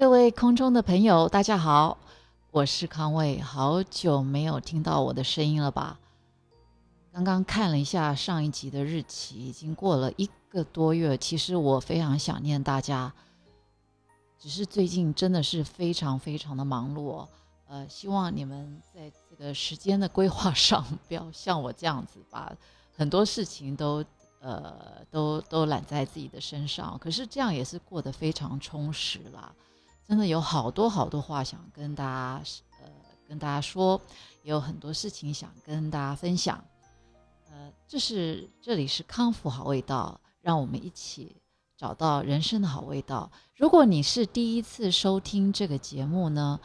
各位空中的朋友，大家好，我是康卫，好久没有听到我的声音了吧？刚刚看了一下上一集的日期，已经过了一个多月。其实我非常想念大家，只是最近真的是非常非常的忙碌。呃，希望你们在这个时间的规划上，不要像我这样子，把很多事情都呃都都揽在自己的身上。可是这样也是过得非常充实啦。真的有好多好多话想跟大家，呃，跟大家说，也有很多事情想跟大家分享，呃，这是这里是康复好味道，让我们一起找到人生的好味道。如果你是第一次收听这个节目呢，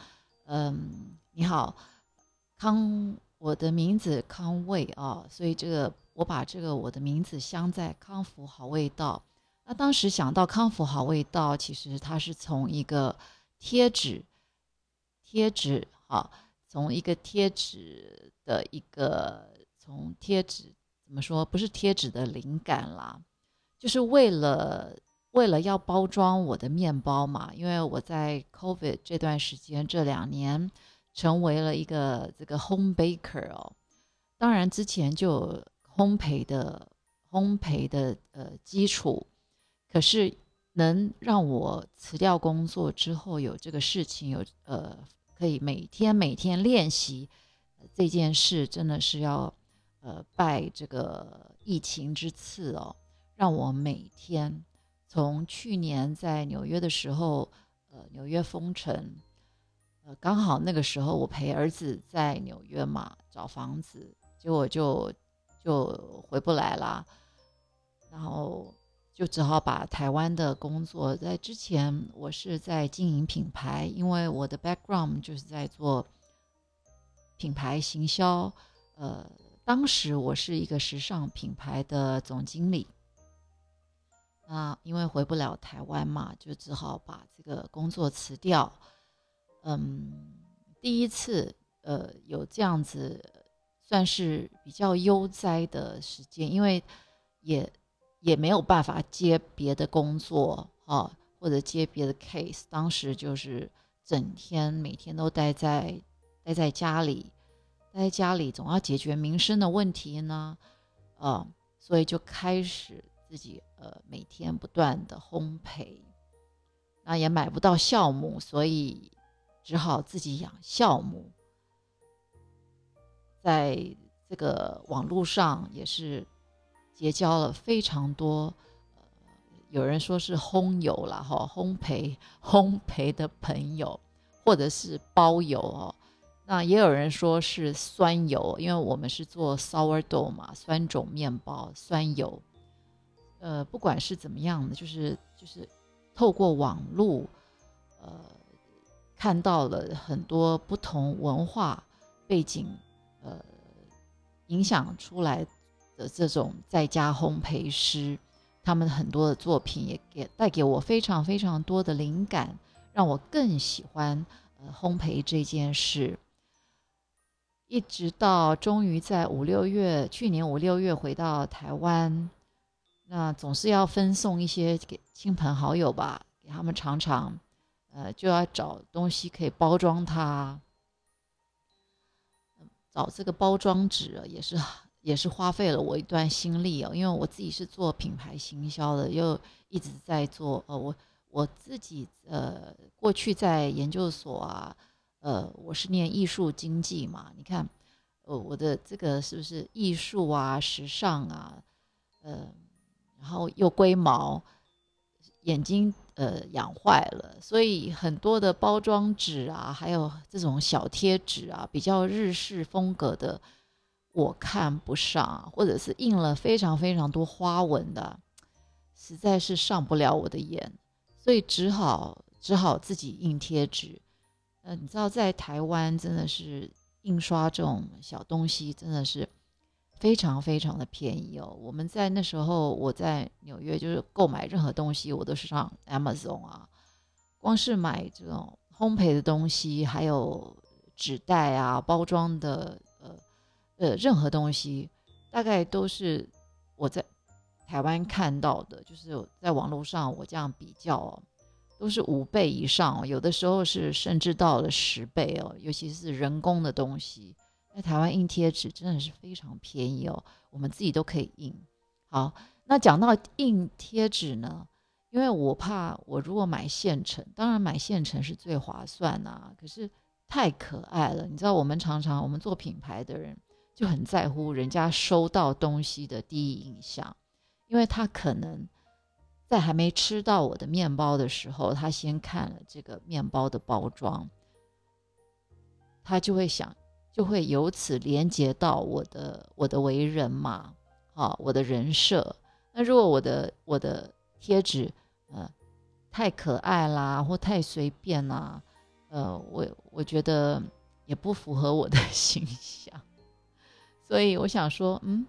嗯，你好，康，我的名字康卫啊，所以这个我把这个我的名字镶在康复好味道。那当时想到康复好味道，其实它是从一个。贴纸，贴纸，好，从一个贴纸的一个，从贴纸怎么说？不是贴纸的灵感啦，就是为了为了要包装我的面包嘛。因为我在 COVID 这段时间这两年成为了一个这个 home baker 哦，当然之前就烘焙的烘焙的呃基础，可是。能让我辞掉工作之后有这个事情有呃可以每天每天练习这件事，真的是要呃拜这个疫情之赐哦，让我每天从去年在纽约的时候，呃纽约封城，呃刚好那个时候我陪儿子在纽约嘛找房子，结果就就回不来啦，然后。就只好把台湾的工作，在之前我是在经营品牌，因为我的 background 就是在做品牌行销。呃，当时我是一个时尚品牌的总经理。那因为回不了台湾嘛，就只好把这个工作辞掉。嗯，第一次呃有这样子算是比较悠哉的时间，因为也。也没有办法接别的工作啊，或者接别的 case。当时就是整天每天都待在待在家里，待在家里总要解决民生的问题呢，呃，所以就开始自己呃每天不断的烘焙。那也买不到酵母，所以只好自己养酵母。在这个网络上也是。结交了非常多，呃，有人说是烘友了哈，烘焙烘焙的朋友，或者是包友哦。那也有人说是酸友，因为我们是做 sourdough 嘛，酸种面包，酸友。呃，不管是怎么样的，就是就是透过网络，呃，看到了很多不同文化背景，呃，影响出来。的这种在家烘焙师，他们很多的作品也给带给我非常非常多的灵感，让我更喜欢呃烘焙这件事。一直到终于在五六月，去年五六月回到台湾，那总是要分送一些给亲朋好友吧，给他们尝尝，呃，就要找东西可以包装它，找这个包装纸也是。也是花费了我一段心力哦，因为我自己是做品牌行销的，又一直在做呃，我我自己呃过去在研究所啊，呃，我是念艺术经济嘛，你看，呃，我的这个是不是艺术啊、时尚啊，呃，然后又龟毛，眼睛呃养坏了，所以很多的包装纸啊，还有这种小贴纸啊，比较日式风格的。我看不上，或者是印了非常非常多花纹的，实在是上不了我的眼，所以只好只好自己印贴纸。呃，你知道在台湾真的是印刷这种小东西真的是非常非常的便宜哦。我们在那时候我在纽约就是购买任何东西我都是上 Amazon 啊，光是买这种烘焙的东西，还有纸袋啊包装的。呃，任何东西大概都是我在台湾看到的，就是在网络上我这样比较，哦都是五倍以上，哦有的时候是甚至到了十倍哦。尤其是人工的东西，在台湾印贴纸真的是非常便宜哦，我们自己都可以印。好，那讲到印贴纸呢，因为我怕我如果买现成，当然买现成是最划算呐，可是太可爱了。你知道，我们常常我们做品牌的人就很在乎人家收到东西的第一印象，因为他可能。在还没吃到我的面包的时候，他先看了这个面包的包装，他就会想，就会由此连接到我的我的为人嘛，啊，我的人设。那如果我的我的贴纸，呃，太可爱啦，或太随便啦，呃，我我觉得也不符合我的 形象，所以我想说，嗯。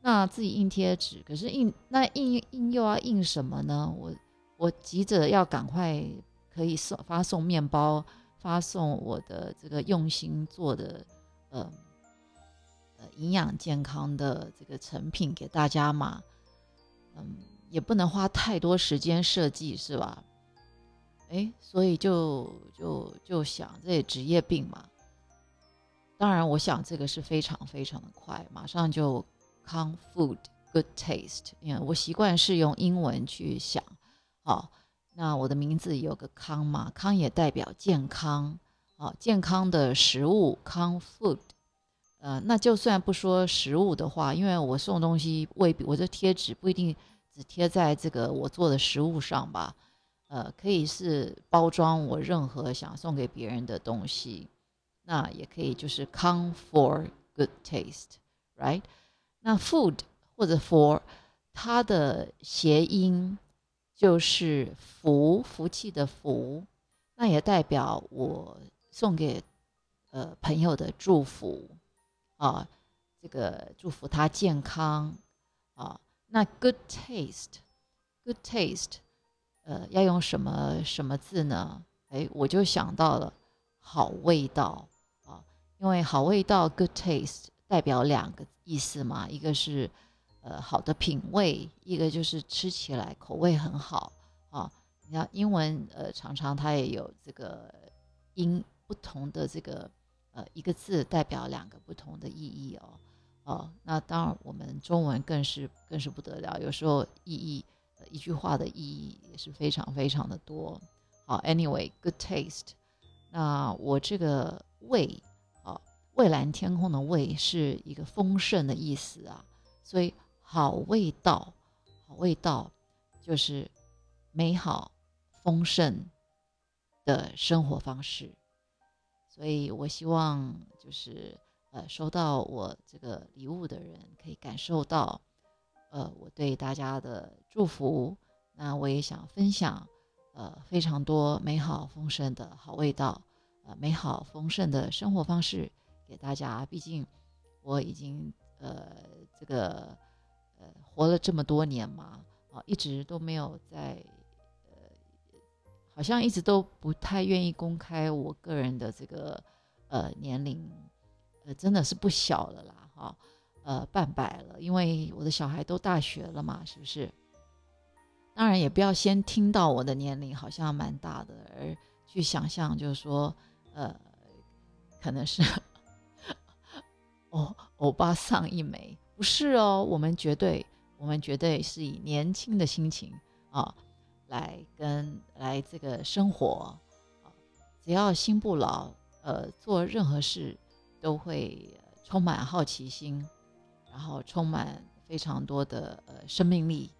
那自己印贴纸，可是印那印印又要印什么呢？我我急着要赶快可以送发送面包，发送我的这个用心做的呃呃营养健康的这个成品给大家嘛，嗯，也不能花太多时间设计是吧？哎，所以就就就想这职业病嘛。当然，我想这个是非常非常的快，马上就。康 food good taste，因为我习惯是用英文去想，好，那我的名字有个康嘛，康也代表健康，好，健康的食物康 food，呃，那就算不说食物的话，因为我送东西未必，我这贴纸不一定只贴在这个我做的食物上吧，呃，可以是包装我任何想送给别人的东西，那也可以就是康 for good taste，right？那 food 或者 for 它的谐音就是福，福气的福，那也代表我送给呃朋友的祝福啊，这个祝福他健康啊。那 good taste，good taste，呃，要用什么什么字呢？哎，我就想到了好味道，因为好味道 good taste 代表两个。意思嘛，一个是呃好的品味，一个就是吃起来口味很好啊。你看英文呃常常它也有这个音不同的这个呃一个字代表两个不同的意义哦哦。那当然我们中文更是更是不得了，有时候意义一句话的意义也是非常非常的多。好，Anyway，good taste。那我这个味。蔚蓝天空的“蔚”是一个丰盛的意思啊，所以好味道，好味道就是美好丰盛的生活方式。所以我希望就是呃，收到我这个礼物的人可以感受到呃我对大家的祝福。那我也想分享呃非常多美好丰盛的好味道，呃美好丰盛的生活方式。给大家，毕竟我已经呃这个呃活了这么多年嘛，啊，一直都没有在呃，好像一直都不太愿意公开我个人的这个呃年龄，呃真的是不小了啦，哈，呃半百了，因为我的小孩都大学了嘛，是不是？当然也不要先听到我的年龄好像蛮大的，而去想象就是说，呃，可能是。哦，欧巴桑一枚，不是哦，我们绝对，我们绝对是以年轻的心情啊，来跟来这个生活啊，只要心不老，呃，做任何事都会充满好奇心，然后充满非常多的呃生命力。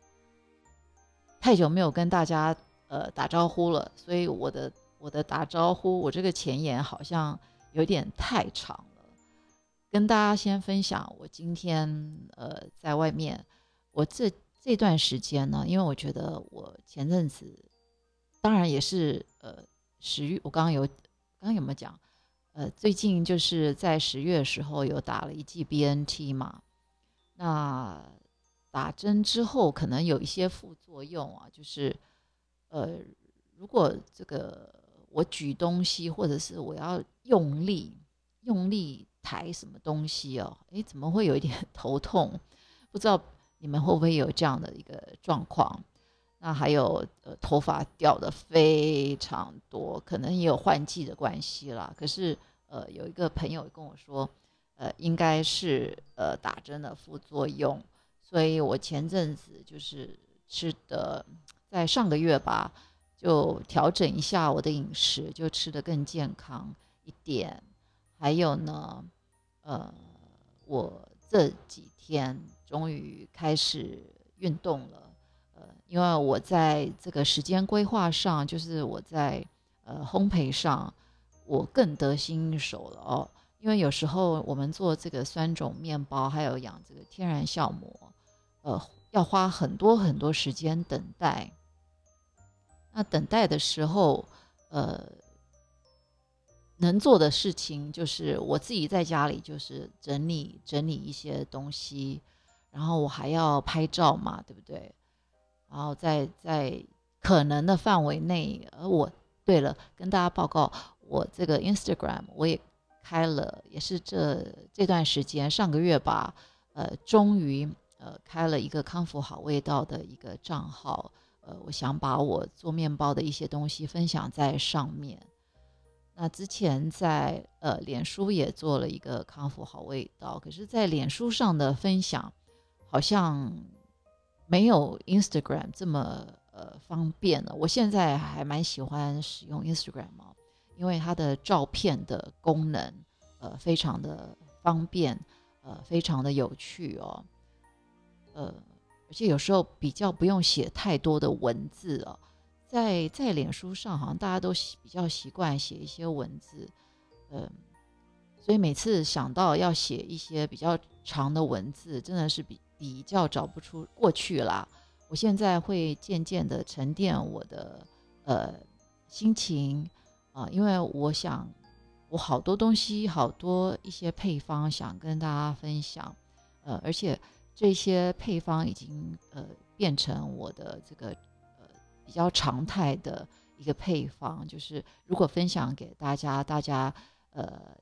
太久没有跟大家呃打招呼了，所以我的我的打招呼，我这个前言好像有点太长。跟大家先分享，我今天呃在外面，我这这段时间呢，因为我觉得我前阵子，当然也是呃十月，我刚刚有刚刚有没有讲？呃，最近就是在十月的时候有打了一剂 BNT 嘛，那打针之后可能有一些副作用啊，就是呃如果这个我举东西或者是我要用力用力。抬什么东西哦？诶，怎么会有一点 头痛？不知道你们会不会有这样的一个状况？那还有呃头发掉的非常多，可能也有换季的关系啦。可是呃有一个朋友跟我说，呃应该是呃打针的副作用，所以我前阵子就是吃的，在上个月吧。就调整一下我的饮食，就吃的更健康一点。还有呢，呃，我这几天终于开始运动了。呃，因为我在这个时间规划上，就是我在呃烘焙上，我更得心应手了哦。因为有时候我们做这个酸种面包，还有养这个天然酵母，呃，要花很多很多时间等待。那等待的时候，呃，能做的事情就是我自己在家里就是整理整理一些东西，然后我还要拍照嘛，对不对？然后在在可能的范围内，而我对了，跟大家报告，我这个 Instagram 我也开了，也是这这段时间上个月吧，呃，终于呃开了一个康复好味道的一个账号。呃，我想把我做面包的一些东西分享在上面。那之前在呃脸书也做了一个康复好味道，可是，在脸书上的分享好像没有 Instagram 这么呃方便了。我现在还蛮喜欢使用 Instagram 哦，因为它的照片的功能呃非常的方便，呃非常的有趣哦，呃。而且有时候比较不用写太多的文字哦，在在脸书上好像大家都习比较习惯写一些文字，嗯，所以每次想到要写一些比较长的文字，真的是比比较找不出过去啦。我现在会渐渐的沉淀我的呃心情啊，因为我想我好多东西，好多一些配方想跟大家分享，呃，而且。这些配方已经呃变成我的这个比较常态的一个配方，就是如果分享给大家，大家呃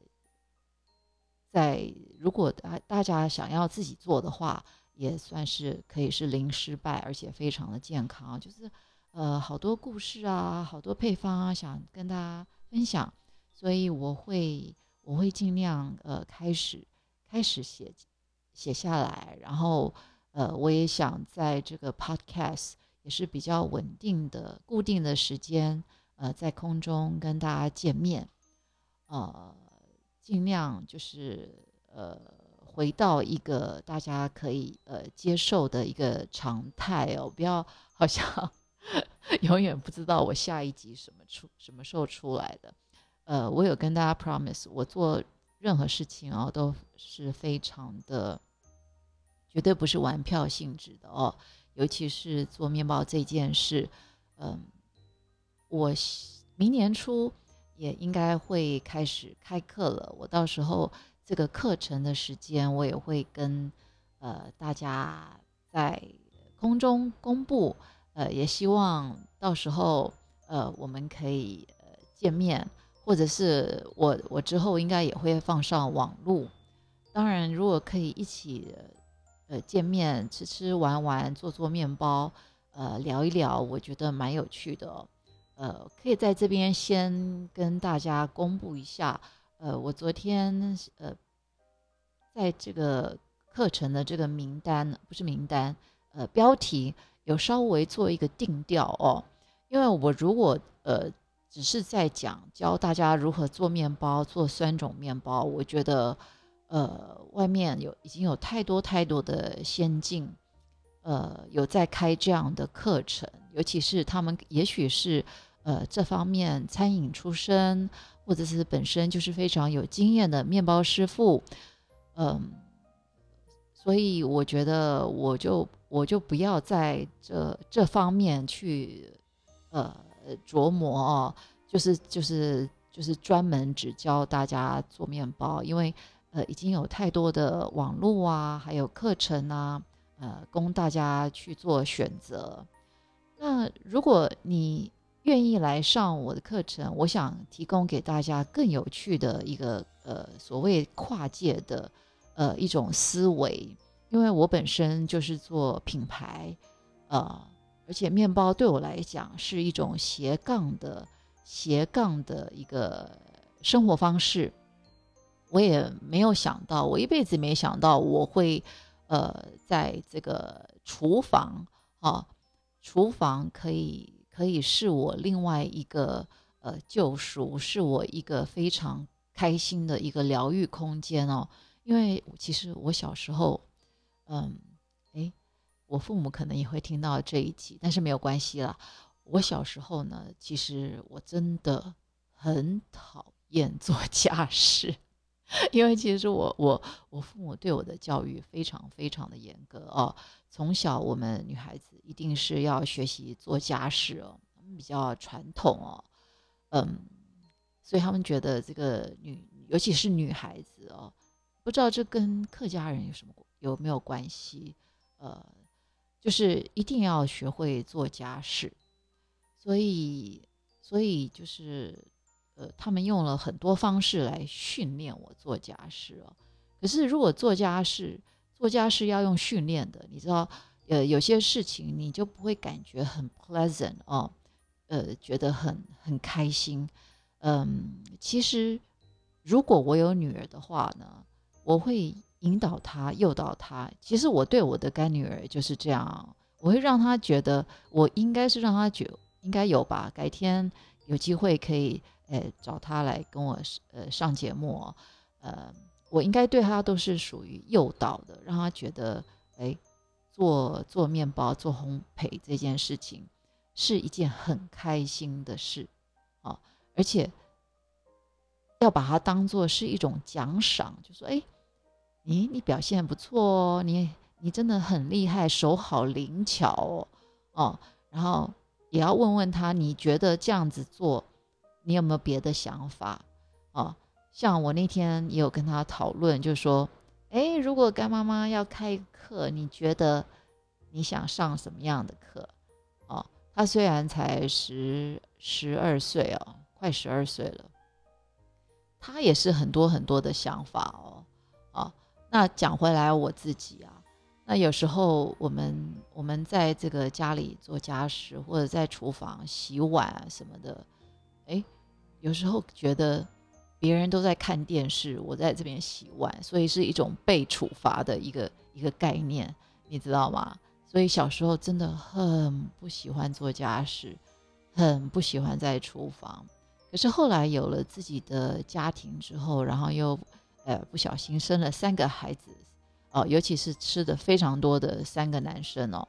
在如果大大家想要自己做的话，也算是可以是零失败，而且非常的健康。就是呃好多故事啊，好多配方啊，想跟大家分享，所以我会我会尽量呃开始开始写。写下来，然后，呃，我也想在这个 podcast 也是比较稳定的、固定的时间，呃，在空中跟大家见面，呃，尽量就是呃回到一个大家可以呃接受的一个常态哦，不要好像 永远不知道我下一集什么出什么时候出来的。呃，我有跟大家 promise，我做任何事情哦都是非常的。绝对不是玩票性质的哦，尤其是做面包这件事，嗯，我明年初也应该会开始开课了。我到时候这个课程的时间，我也会跟呃大家在空中公布。呃，也希望到时候呃我们可以呃见面，或者是我我之后应该也会放上网路。当然，如果可以一起。呃，见面吃吃玩玩，做做面包，呃，聊一聊，我觉得蛮有趣的。呃，可以在这边先跟大家公布一下。呃，我昨天呃，在这个课程的这个名单，不是名单，呃，标题有稍微做一个定调哦。因为我如果呃只是在讲教大家如何做面包，做酸种面包，我觉得。呃，外面有已经有太多太多的先进，呃，有在开这样的课程，尤其是他们也许是呃这方面餐饮出身，或者是本身就是非常有经验的面包师傅，嗯，所以我觉得我就我就不要在这这方面去呃琢磨哦，就是就是就是专门只教大家做面包，因为。呃，已经有太多的网络啊，还有课程啊，呃，供大家去做选择。那如果你愿意来上我的课程，我想提供给大家更有趣的一个呃所谓跨界的呃一种思维，因为我本身就是做品牌，呃，而且面包对我来讲是一种斜杠的斜杠的一个生活方式。我也没有想到，我一辈子没想到我会，呃，在这个厨房啊，厨房可以可以是我另外一个呃救赎，是我一个非常开心的一个疗愈空间哦。因为其实我小时候，嗯，诶，我父母可能也会听到这一集，但是没有关系啦。我小时候呢，其实我真的很讨厌做家事。因为其实我我我父母对我的教育非常非常的严格哦，从小我们女孩子一定是要学习做家事哦，比较传统哦，嗯，所以他们觉得这个女，尤其是女孩子哦，不知道这跟客家人有什么有没有关系？呃，就是一定要学会做家事，所以所以就是。呃，他们用了很多方式来训练我做家事哦。可是如果做家事，做家事要用训练的，你知道，呃，有些事情你就不会感觉很 pleasant 哦，呃，觉得很很开心。嗯，其实如果我有女儿的话呢，我会引导她、诱导她。其实我对我的干女儿就是这样，我会让她觉得，我应该是让她觉应该有吧。改天有机会可以。诶，找他来跟我呃上节目，呃，我应该对他都是属于诱导的，让他觉得，哎，做做面包、做烘焙这件事情是一件很开心的事，啊，而且要把它当做是一种奖赏，就说，哎，你你表现不错哦，你你真的很厉害，手好灵巧哦，哦，然后也要问问他，你觉得这样子做？你有没有别的想法哦？像我那天也有跟他讨论，就说，哎，如果干妈妈要开课，你觉得你想上什么样的课？哦，他虽然才十十二岁哦，快十二岁了，他也是很多很多的想法哦。哦，那讲回来我自己啊，那有时候我们我们在这个家里做家事，或者在厨房洗碗什么的，哎。有时候觉得别人都在看电视，我在这边洗碗，所以是一种被处罚的一个一个概念，你知道吗？所以小时候真的很不喜欢做家事，很不喜欢在厨房。可是后来有了自己的家庭之后，然后又呃不小心生了三个孩子哦，尤其是吃的非常多的三个男生哦，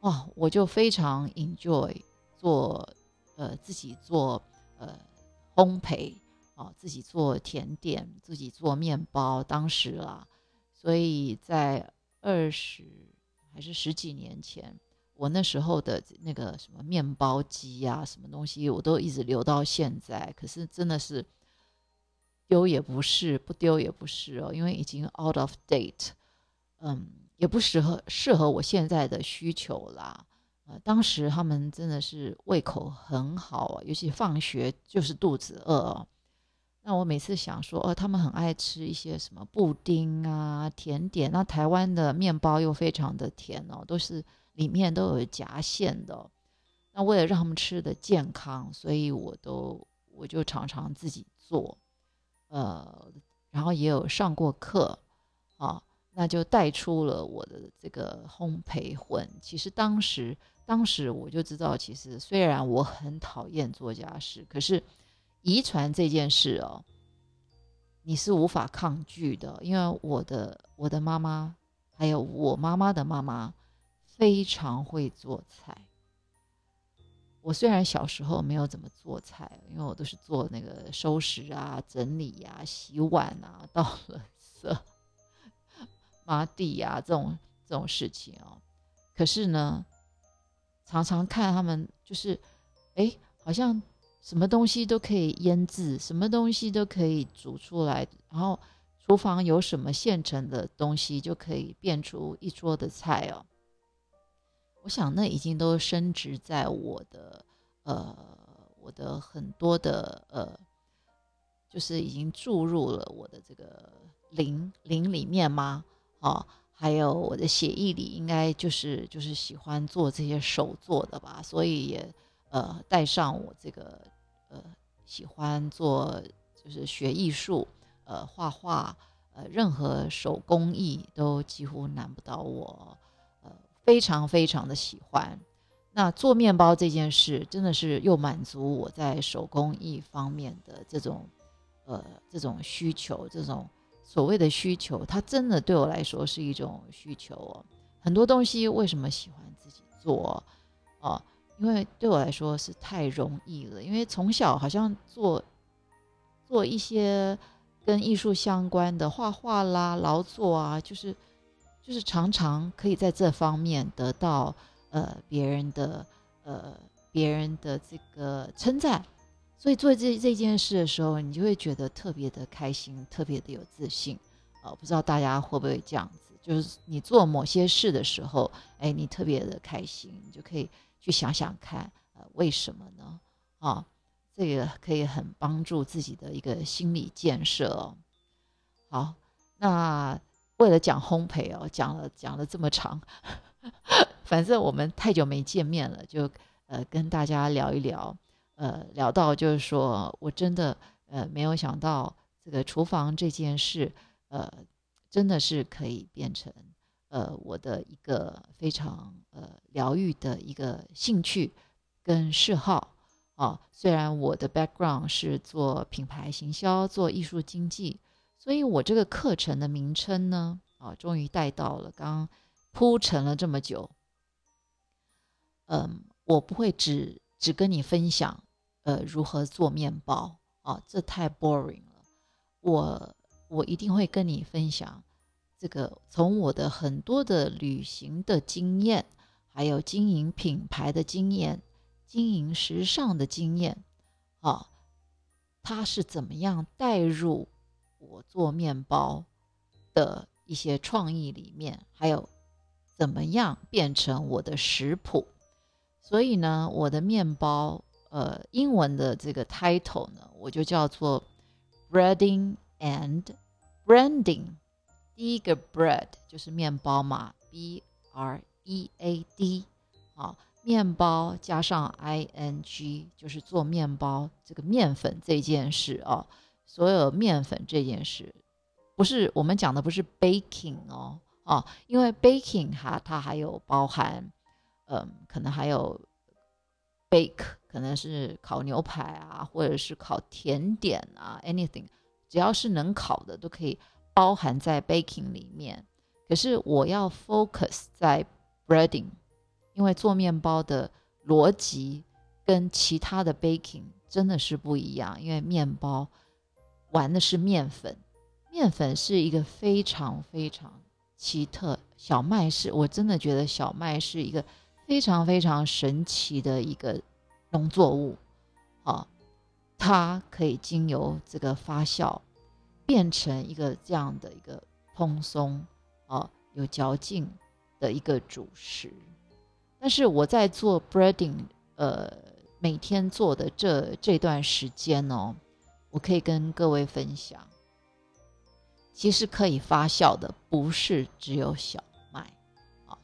哇，我就非常 enjoy 做呃自己做。呃，烘焙啊，自己做甜点，自己做面包。当时啊，所以在二十还是十几年前，我那时候的那个什么面包机呀，什么东西，我都一直留到现在。可是真的是丢也不是，不丢也不是哦，因为已经 out of date，嗯，也不适合适合我现在的需求啦。呃，当时他们真的是胃口很好啊，尤其放学就是肚子饿。那我每次想说，哦，他们很爱吃一些什么布丁啊、甜点。那台湾的面包又非常的甜哦，都是里面都有夹馅的。那为了让他们吃的健康，所以我都我就常常自己做，呃，然后也有上过课啊，那就带出了我的这个烘焙魂。其实当时。当时我就知道，其实虽然我很讨厌做家事，可是遗传这件事哦，你是无法抗拒的。因为我的我的妈妈，还有我妈妈的妈妈，非常会做菜。我虽然小时候没有怎么做菜，因为我都是做那个收拾啊、整理呀、洗碗啊、倒垃圾、抹地呀这种这种事情哦。可是呢。常常看他们，就是，哎，好像什么东西都可以腌制，什么东西都可以煮出来，然后厨房有什么现成的东西就可以变出一桌的菜哦。我想那已经都升值在我的呃，我的很多的呃，就是已经注入了我的这个灵灵里面吗？哦，还有我的血液里应该就是就是喜欢做这些手做的吧，所以也呃带上我这个呃喜欢做就是学艺术，呃画画，呃任何手工艺都几乎难不倒我，呃非常非常的喜欢。那做面包这件事真的是又满足我在手工艺方面的这种呃这种需求，这种。所谓的需求，它真的对我来说是一种需求哦。很多东西为什么喜欢自己做哦？因为对我来说是太容易了。因为从小好像做做一些跟艺术相关的画画啦、劳作啊，就是就是常常可以在这方面得到呃别人的呃别人的这个称赞。所以做这这件事的时候，你就会觉得特别的开心，特别的有自信。呃，不知道大家会不会这样子？就是你做某些事的时候，哎，你特别的开心，你就可以去想想看，呃，为什么呢？啊，这个可以很帮助自己的一个心理建设哦。好，那为了讲烘焙哦，讲了讲了这么长，反正我们太久没见面了，就呃跟大家聊一聊。呃，聊到就是说，我真的呃没有想到这个厨房这件事，呃，真的是可以变成呃我的一个非常呃疗愈的一个兴趣跟嗜好啊。虽然我的 background 是做品牌行销、做艺术经济，所以我这个课程的名称呢，啊，终于带到了。刚铺陈了这么久，嗯，我不会只只跟你分享。呃，如何做面包啊？这太 boring 了。我我一定会跟你分享这个，从我的很多的旅行的经验，还有经营品牌的经验，经营时尚的经验啊，它是怎么样带入我做面包的一些创意里面，还有怎么样变成我的食谱。所以呢，我的面包。呃，英文的这个 title 呢，我就叫做 breading and branding。第一个 bread 就是面包嘛，b r e a d，好，面包加上 i n g 就是做面包这个面粉这件事啊，所有面粉这件事，不是我们讲的不是 baking 哦，啊，因为 baking 哈，它还有包含，嗯，可能还有 bake。可能是烤牛排啊，或者是烤甜点啊，anything，只要是能烤的都可以包含在 baking 里面。可是我要 focus 在 breading，因为做面包的逻辑跟其他的 baking 真的是不一样。因为面包玩的是面粉，面粉是一个非常非常奇特，小麦是我真的觉得小麦是一个非常非常神奇的一个。农作物，啊，它可以经由这个发酵，变成一个这样的一个蓬松，啊，有嚼劲的一个主食。但是我在做 breading，呃，每天做的这这段时间哦，我可以跟各位分享，其实可以发酵的不是只有小麦，啊，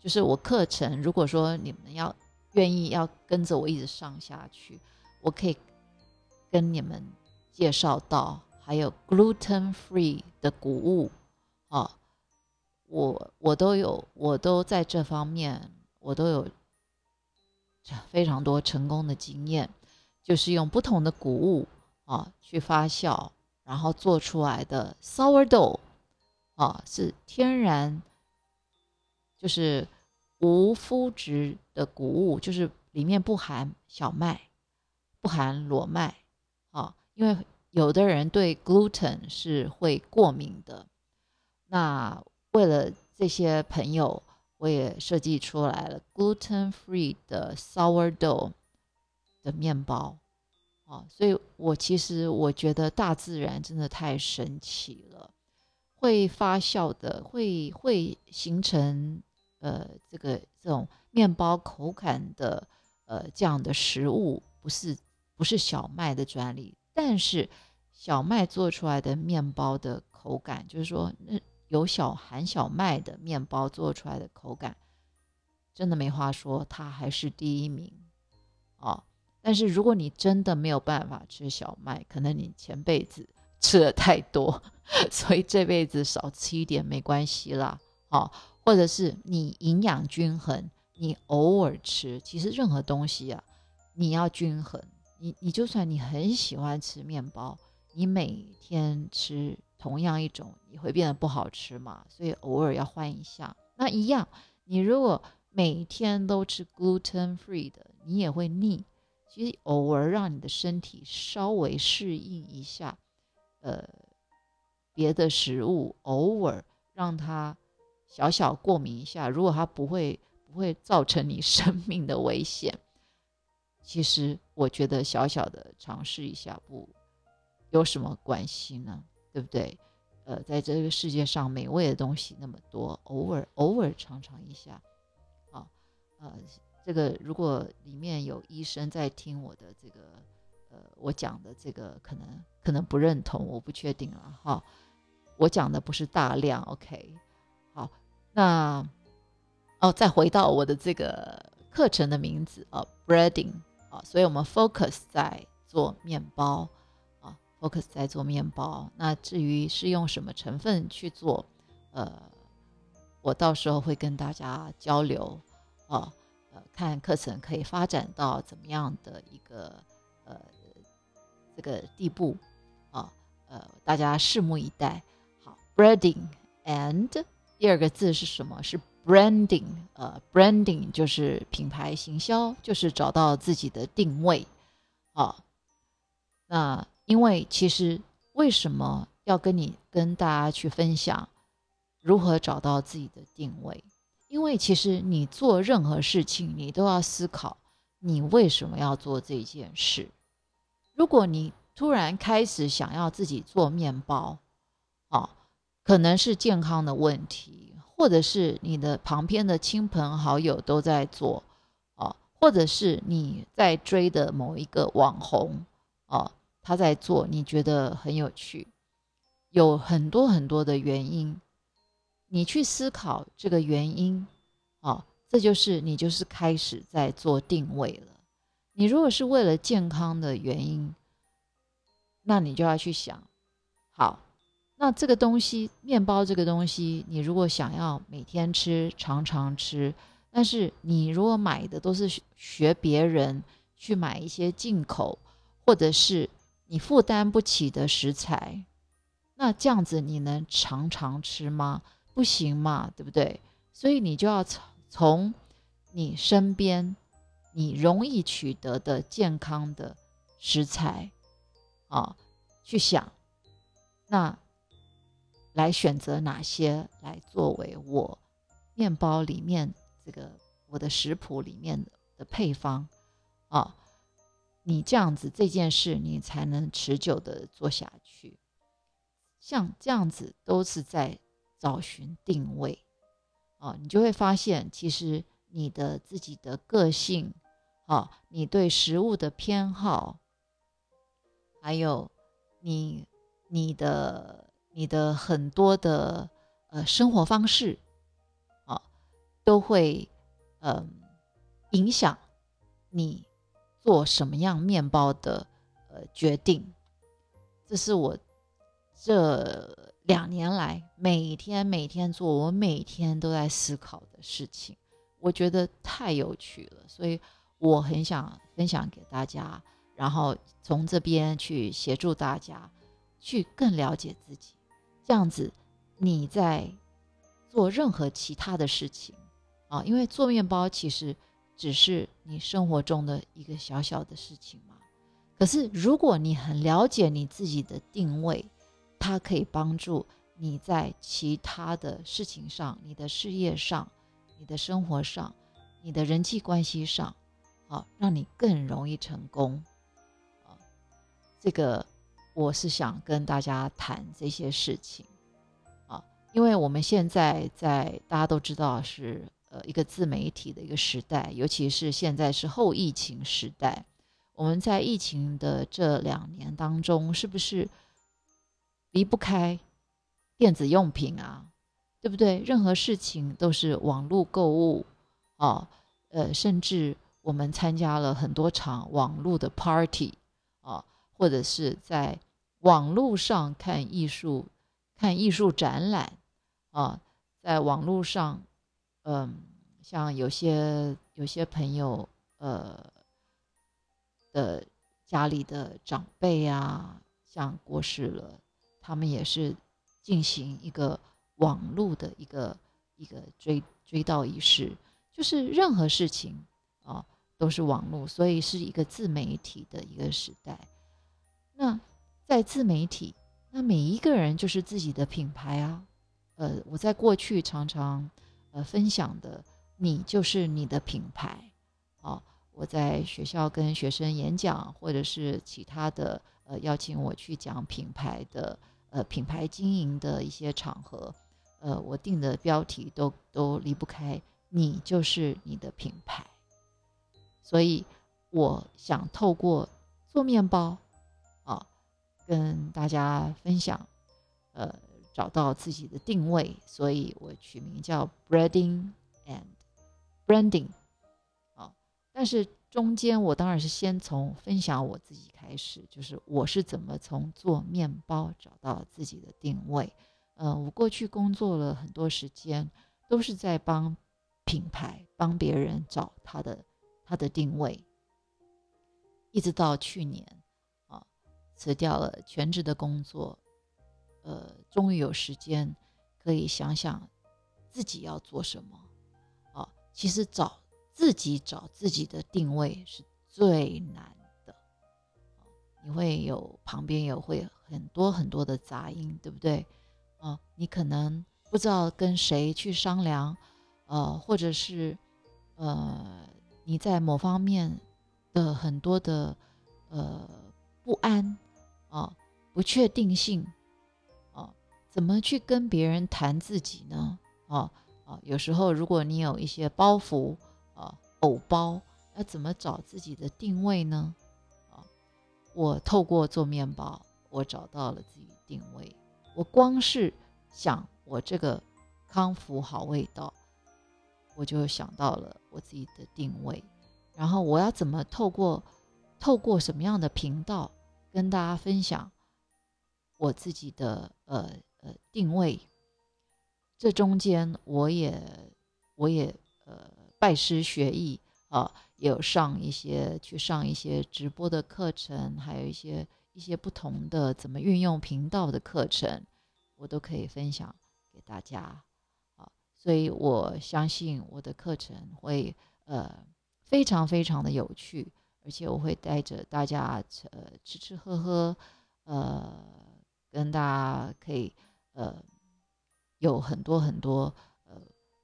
就是我课程，如果说你们要。愿意要跟着我一直上下去，我可以跟你们介绍到还有 gluten free 的谷物啊，我我都有，我都在这方面我都有非常多成功的经验，就是用不同的谷物啊去发酵，然后做出来的 sourdough 啊是天然，就是。无麸质的谷物，就是里面不含小麦，不含裸麦，啊，因为有的人对 gluten 是会过敏的。那为了这些朋友，我也设计出来了 gluten free 的 sourdough 的面包，啊，所以我其实我觉得大自然真的太神奇了，会发酵的，会会形成。呃，这个这种面包口感的呃这样的食物，不是不是小麦的专利，但是小麦做出来的面包的口感，就是说，那有小含小麦的面包做出来的口感，真的没话说，它还是第一名哦。但是如果你真的没有办法吃小麦，可能你前辈子吃的太多，所以这辈子少吃一点没关系啦。哦，或者是你营养均衡，你偶尔吃，其实任何东西啊，你要均衡。你你就算你很喜欢吃面包，你每天吃同样一种，你会变得不好吃嘛。所以偶尔要换一下。那一样，你如果每天都吃 gluten free 的，你也会腻。其实偶尔让你的身体稍微适应一下，呃，别的食物，偶尔让它小小过敏一下，如果它不会不会造成你 生命的危险。其实我觉得小小的尝试一下不有什么关系呢？对不对？呃，在这个世界上美味的东西那么多，偶尔偶尔尝尝一下，啊，呃，这个如果里面有医生在听我的这个，呃，我讲的这个可能可能不认同，我不确定了哈。我讲的不是大量，OK？那哦，再回到我的这个课程的名字啊，Breading。啊，所以我们 focus 在做面包啊，focus 在做面包。那至于是用什么成分去做，呃，我到时候会跟大家交流啊，呃，看课程可以发展到怎么样的一个呃这个地步啊，呃，大家拭目以待。好，breading and 第二个字是什么？是。branding，呃，branding 就是品牌行销，就是找到自己的定位啊。那因为其实为什么要跟你跟大家去分享如何找到自己的定位？因为其实你做任何事情，你都要思考你为什么要做这件事。如果你突然开始想要自己做面包，可能是健康的问题。或者是你的旁边的亲朋好友都在做，啊，或者是你在追的某一个网红，啊，他在做，你觉得很有趣，有很多很多的原因，你去思考这个原因，啊，这就是你就是开始在做定位了。你如果是为了健康的原因，那你就要去想，好。那这个东西，面包这个东西，你如果想要每天吃、常常吃，但是你如果买的都是学别人去买一些进口，或者是你负担不起的食材，那这样子你能常常吃吗？不行嘛，对不对？所以你就要从从你身边你容易取得的健康的食材啊去想，那。来选择哪些来作为我面包里面这个我的食谱里面的配方啊，你这样子这件事你才能持久的做下去。像这样子都是在找寻定位啊，你就会发现其实你的自己的个性啊，你对食物的偏好，还有你你的。你的很多的呃生活方式啊，都会嗯影响你做什么样面包的呃决定。这是我这两年来每天每天做，我每天都在思考的事情。我觉得太有趣了，所以我很想分享给大家，然后从这边去协助大家去更了解自己。这样子，你在做任何其他的事情啊，因为做面包其实只是你生活中的一个小小的事情嘛。可是如果你很了解你自己的定位，它可以帮助你在其他的事情上、你的事业上、你的生活上、你的人际关系上，啊，让你更容易成功啊。这个。我是想跟大家谈这些事情。啊，因为我们现在在大家都知道是呃一个自媒体的一个时代，尤其是现在是后疫情时代，我们在疫情的这两年当中，是不是离不开电子用品啊？对不对？任何事情都是网络购物啊，呃，甚至我们参加了很多场网络的 party 啊，或者是在网络上看艺术、看艺术展览啊，在网络上，嗯，像有些有些朋友，呃，的家里的长辈啊，像过世了，他们也是进行一个。网络的一个一个追追悼仪式，就是任何事情啊都是网络，所以是一个自媒体的一个时代。那在自媒体，那每一个人就是自己的品牌啊。呃，我在过去常常呃分享的，你就是你的品牌啊。我在学校跟学生演讲，或者是其他的呃邀请我去讲品牌的呃品牌经营的一些场合。呃，我定的标题都都离不开你就是你的品牌，所以我想透过做面包，跟大家分享，呃，找到自己的定位，所以我取名叫 Breading and Branding 啊。但是中间我当然是先从分享我自己开始，就是我是怎么从做面包找到自己的定位。嗯，我过去工作了很多时间，都是在帮品牌帮别人找他的他的定位，一直到去年，辞掉了全职的工作，呃，终于有时间可以想想自己要做什么啊。其实找自己找自己的定位是最难的，你会有旁边有会很多很多的杂音，对不对？哦，你可能不知道跟谁去商量，呃，或者是，呃，你在某方面的很多的呃不安，啊，不确定性，啊，怎么去跟别人谈自己呢？啊啊，有时候如果你有一些包袱，啊，偶包，那怎么找自己的定位呢？啊，我透过做面包，我找到了自己定位。我光是想我这个康复好味道，我就想到了我自己的定位，然后我要怎么透过透过什么样的频道跟大家分享我自己的呃呃定位？这中间我也我也呃拜师学艺啊，有上一些去上一些直播的课程，还有一些。一些不同的怎么运用频道的课程，我都可以分享给大家啊，所以我相信我的课程会呃非常非常的有趣，而且我会带着大家呃吃吃喝喝，呃跟大家可以呃有很多很多呃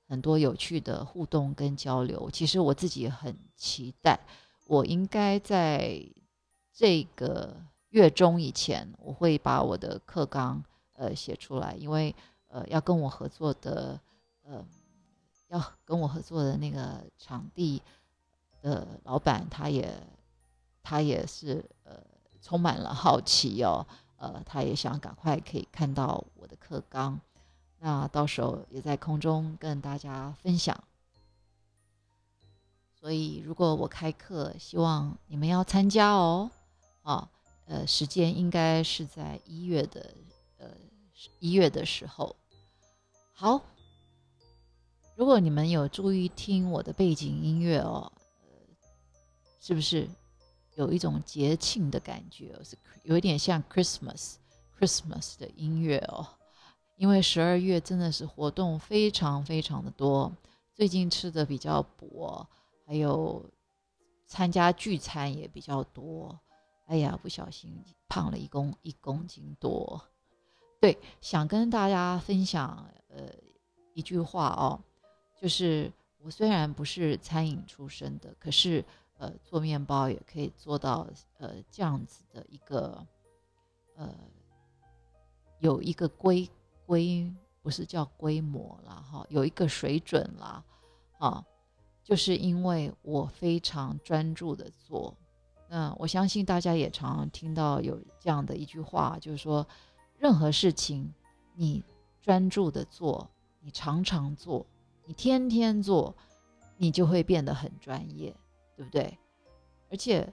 很多有趣的互动跟交流。其实我自己很期待，我应该在这个。月中以前，我会把我的课纲呃写出来，因为呃要跟我合作的呃要跟我合作的那个场地的老板，他也他也是呃充满了好奇哦，呃他也想赶快可以看到我的课纲，那到时候也在空中跟大家分享。所以如果我开课，希望你们要参加哦，啊。呃，时间应该是在一月的，呃，一月的时候。好，如果你们有注意听我的背景音乐哦，是不是有一种节庆的感觉？是有一点像 Christmas，Christmas 的音乐哦。因为十二月真的是活动非常非常的多，最近吃的比较补，还有参加聚餐也比较多。哎呀，不小心胖了一公一公斤多。对，想跟大家分享呃一句话哦，就是我虽然不是餐饮出身的，可是呃做面包也可以做到呃这样子的一个呃有一个规规不是叫规模了哈，有一个水准啦啊，就是因为我非常专注的做。嗯，我相信大家也常听到有这样的一句话，就是说，任何事情你专注的做，你常常做，你天天做，你就会变得很专业，对不对？而且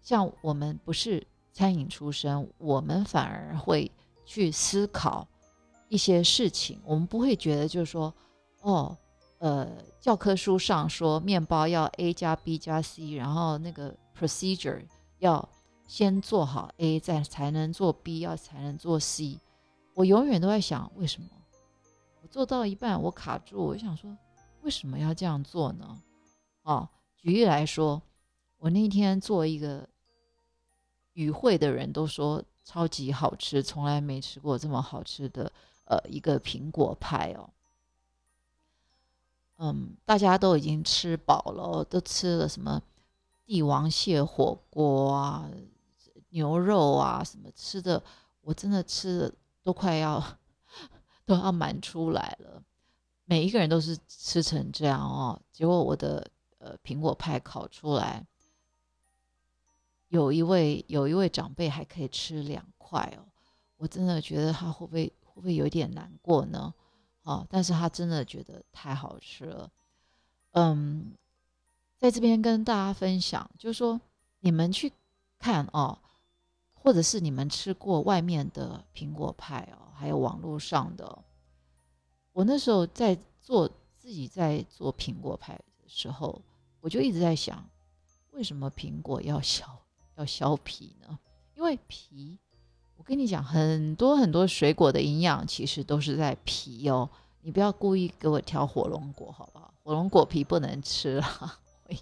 像我们不是餐饮出身，我们反而会去思考一些事情，我们不会觉得就是说，哦。呃，教科书上说面包要 A 加 B 加 C，然后那个 procedure 要先做好 A，再才能做 B，要才能做 C。我永远都在想，为什么我做到一半我卡住？我就想说，为什么要这样做呢？哦，举例来说，我那天做一个与会的人都说超级好吃，从来没吃过这么好吃的呃一个苹果派哦。嗯，大家都已经吃饱了，都吃了什么帝王蟹火锅啊、牛肉啊，什么吃的，我真的吃的都快要 都要满出来了。每一个人都是吃成这样哦，结果我的呃苹果派烤出来，有一位有一位长辈还可以吃两块哦，我真的觉得他会不会会不会有点难过呢？哦，但是他真的觉得太好吃了，嗯，在这边跟大家分享，就是说你们去看哦，或者是你们吃过外面的苹果派哦，还有网络上的，我那时候在做自己在做苹果派的时候，我就一直在想，为什么苹果要削要削皮呢？因为皮。我跟你讲，很多很多水果的营养其实都是在皮哦。你不要故意给我挑火龙果，好不好？火龙果皮不能吃啊，会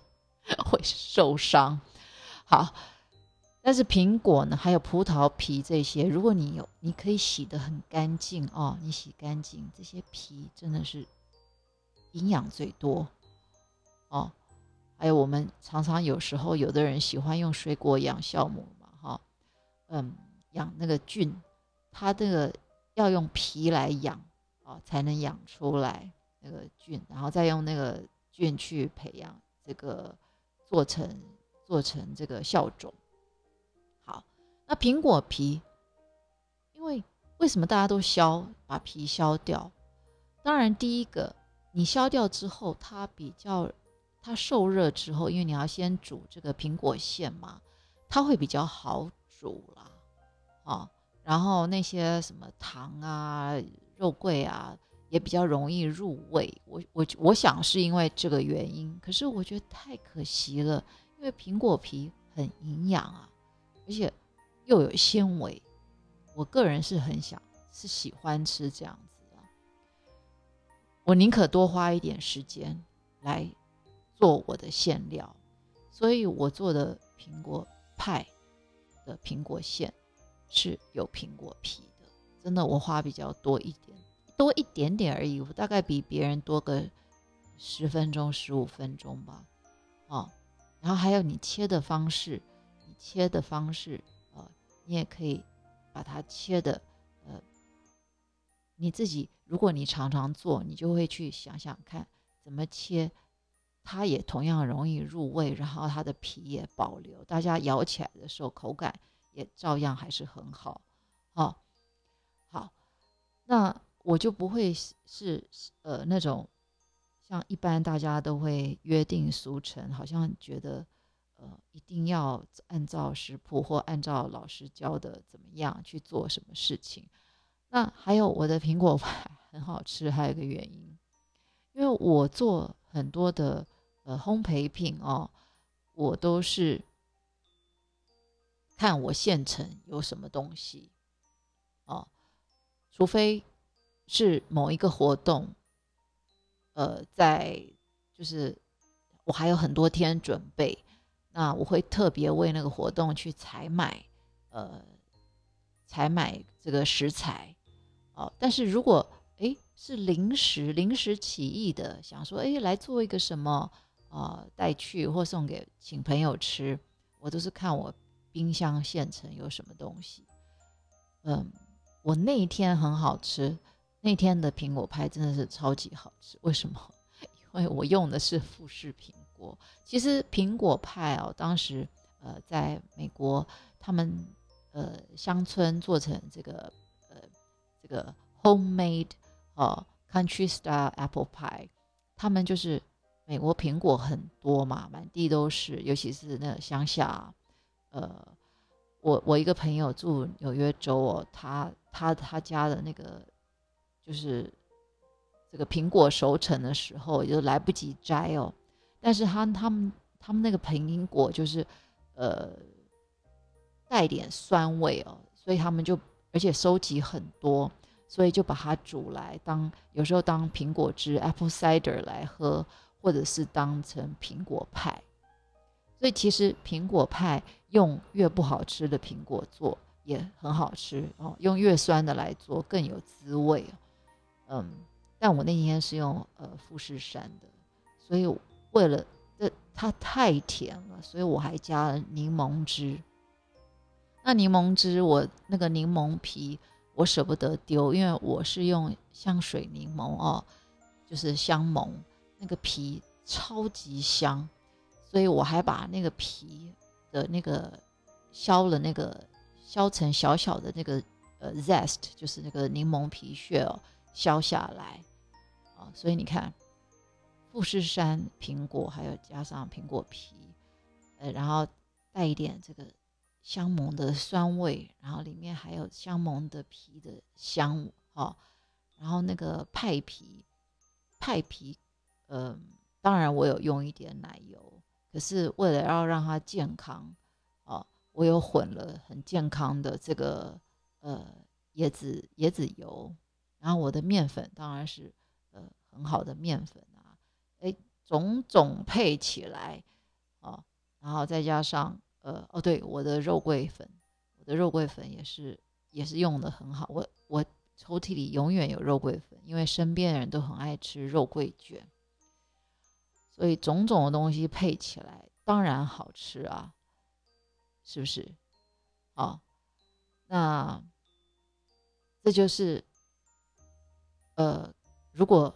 会受伤。好，但是苹果呢，还有葡萄皮这些，如果你有，你可以洗得很干净哦。你洗干净这些皮，真的是营养最多哦。还有我们常常有时候有的人喜欢用水果养酵母嘛，哈，嗯。养那个菌，它这个要用皮来养啊，才能养出来那个菌，然后再用那个菌去培养这个做成做成这个酵种。好，那苹果皮，因为为什么大家都削把皮削掉？当然，第一个你削掉之后，它比较它受热之后，因为你要先煮这个苹果馅嘛，它会比较好煮啦。啊，然后那些什么糖啊、肉桂啊，也比较容易入味。我我我想是因为这个原因，可是我觉得太可惜了，因为苹果皮很营养啊，而且又有纤维。我个人是很想是喜欢吃这样子的，我宁可多花一点时间来做我的馅料，所以我做的苹果派的苹果馅。是有苹果皮的，真的，我花比较多一点，多一点点而已，我大概比别人多个十分钟、十五分钟吧，哦，然后还有你切的方式，你切的方式，呃，你也可以把它切的，呃，你自己，如果你常常做，你就会去想想看怎么切，它也同样容易入味，然后它的皮也保留，大家咬起来的时候口感。也照样还是很好，哦，好，那我就不会是呃那种像一般大家都会约定俗成，好像觉得呃一定要按照食谱或按照老师教的怎么样去做什么事情。那还有我的苹果派 很好吃，还有一个原因，因为我做很多的呃烘焙品哦，我都是。看我现成有什么东西，哦，除非是某一个活动，呃，在就是我还有很多天准备，那我会特别为那个活动去采买，呃，采买这个食材，哦，但是如果哎是临时临时起意的，想说哎来做一个什么啊带去或送给请朋友吃，我都是看我。冰箱现成有什么东西？嗯，我那一天很好吃，那天的苹果派真的是超级好吃。为什么？因为我用的是富士苹果。其实苹果派哦，当时呃，在美国他们呃乡村做成这个呃这个 homemade 哦 Country Style Apple Pie，他们就是美国苹果很多嘛，满地都是，尤其是那个乡下。呃，我我一个朋友住纽约州哦，他他他家的那个就是这个苹果熟成的时候就来不及摘哦，但是他他们他们那个苹果就是呃带点酸味哦，所以他们就而且收集很多。所以就把它煮来当，有时候当苹果汁 （apple cider） 来喝，或者是当成苹果派。所以其实苹果派用越不好吃的苹果做也很好吃哦，用越酸的来做更有滋味。嗯，但我那天是用呃富士山的，所以为了这它太甜了，所以我还加了柠檬汁。那柠檬汁我那个柠檬皮。我舍不得丢，因为我是用香水柠檬哦，就是香檬，那个皮超级香，所以我还把那个皮的那个削了那个削成小小的那个呃 zest，就是那个柠檬皮屑哦，削下来啊，所以你看富士山苹果还有加上苹果皮，呃，然后带一点这个。香檬的酸味，然后里面还有香檬的皮的香哦，然后那个派皮，派皮，嗯，当然我有用一点奶油，可是为了要让它健康哦，我有混了很健康的这个呃椰子椰子油，然后我的面粉当然是呃很好的面粉啊，哎，种种配起来哦，然后再加上。呃哦，对，我的肉桂粉，我的肉桂粉也是也是用的很好。我我抽屉里永远有肉桂粉，因为身边的人都很爱吃肉桂卷，所以种种的东西配起来当然好吃啊，是不是？好，那这就是呃，如果